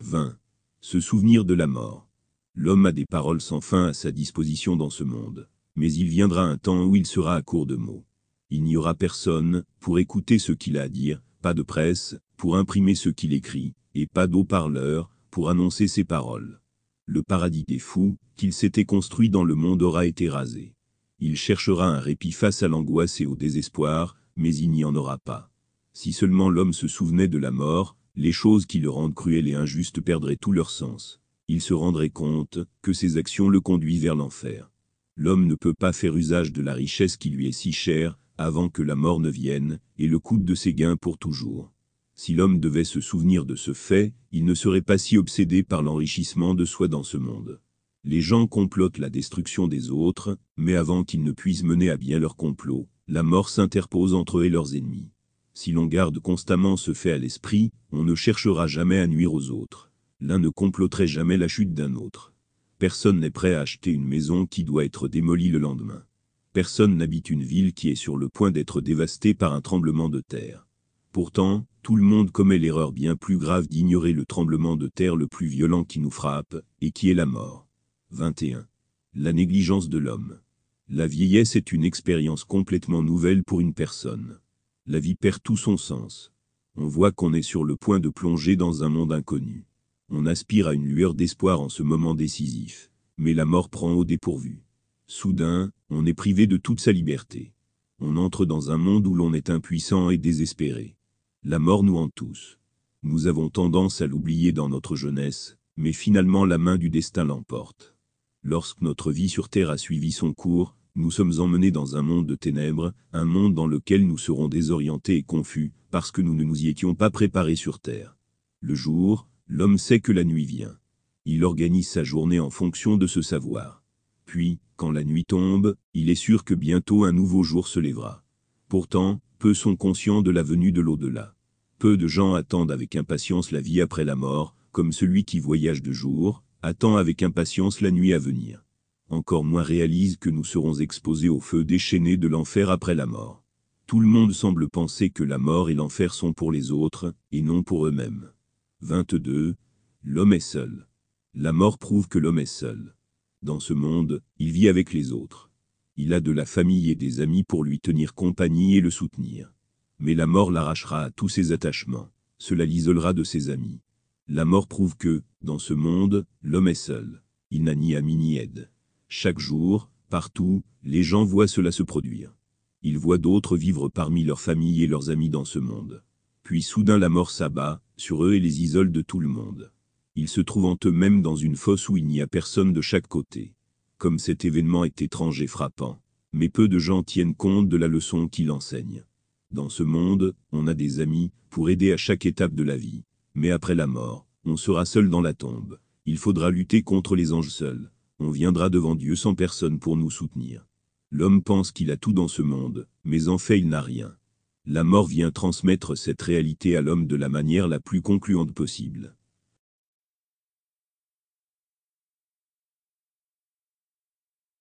20. Se souvenir de la mort. L'homme a des paroles sans fin à sa disposition dans ce monde, mais il viendra un temps où il sera à court de mots. Il n'y aura personne pour écouter ce qu'il a à dire, pas de presse pour imprimer ce qu'il écrit, et pas d'eau-parleur pour annoncer ses paroles. Le paradis des fous, qu'il s'était construit dans le monde aura été rasé. Il cherchera un répit face à l'angoisse et au désespoir, mais il n'y en aura pas. Si seulement l'homme se souvenait de la mort, les choses qui le rendent cruel et injuste perdraient tout leur sens. Il se rendrait compte que ses actions le conduisent vers l'enfer. L'homme ne peut pas faire usage de la richesse qui lui est si chère, avant que la mort ne vienne, et le coûte de ses gains pour toujours. Si l'homme devait se souvenir de ce fait, il ne serait pas si obsédé par l'enrichissement de soi dans ce monde. Les gens complotent la destruction des autres, mais avant qu'ils ne puissent mener à bien leur complot, la mort s'interpose entre eux et leurs ennemis. Si l'on garde constamment ce fait à l'esprit, on ne cherchera jamais à nuire aux autres. L'un ne comploterait jamais la chute d'un autre. Personne n'est prêt à acheter une maison qui doit être démolie le lendemain. Personne n'habite une ville qui est sur le point d'être dévastée par un tremblement de terre. Pourtant, tout le monde commet l'erreur bien plus grave d'ignorer le tremblement de terre le plus violent qui nous frappe, et qui est la mort. 21. La négligence de l'homme. La vieillesse est une expérience complètement nouvelle pour une personne. La vie perd tout son sens. On voit qu'on est sur le point de plonger dans un monde inconnu. On aspire à une lueur d'espoir en ce moment décisif, mais la mort prend au dépourvu. Soudain, on est privé de toute sa liberté. On entre dans un monde où l'on est impuissant et désespéré. La mort nous hante tous. Nous avons tendance à l'oublier dans notre jeunesse, mais finalement la main du destin l'emporte. Lorsque notre vie sur Terre a suivi son cours, nous sommes emmenés dans un monde de ténèbres, un monde dans lequel nous serons désorientés et confus, parce que nous ne nous y étions pas préparés sur Terre. Le jour, l'homme sait que la nuit vient. Il organise sa journée en fonction de ce savoir. Puis, quand la nuit tombe, il est sûr que bientôt un nouveau jour se lèvera. Pourtant, peu sont conscients de la venue de l'au-delà. Peu de gens attendent avec impatience la vie après la mort, comme celui qui voyage de jour, attend avec impatience la nuit à venir. Encore moins réalise que nous serons exposés au feu déchaîné de l'enfer après la mort. Tout le monde semble penser que la mort et l'enfer sont pour les autres, et non pour eux-mêmes. 22. L'homme est seul. La mort prouve que l'homme est seul. Dans ce monde, il vit avec les autres. Il a de la famille et des amis pour lui tenir compagnie et le soutenir. Mais la mort l'arrachera à tous ses attachements. Cela l'isolera de ses amis. La mort prouve que, dans ce monde, l'homme est seul. Il n'a ni ami ni aide. Chaque jour, partout, les gens voient cela se produire. Ils voient d'autres vivre parmi leurs familles et leurs amis dans ce monde. Puis soudain la mort s'abat sur eux et les isole de tout le monde ils se trouvent eux-mêmes dans une fosse où il n'y a personne de chaque côté. Comme cet événement est étrange et frappant, mais peu de gens tiennent compte de la leçon qu'il enseigne. Dans ce monde, on a des amis pour aider à chaque étape de la vie, mais après la mort, on sera seul dans la tombe. Il faudra lutter contre les anges seuls. On viendra devant Dieu sans personne pour nous soutenir. L'homme pense qu'il a tout dans ce monde, mais en fait il n'a rien. La mort vient transmettre cette réalité à l'homme de la manière la plus concluante possible.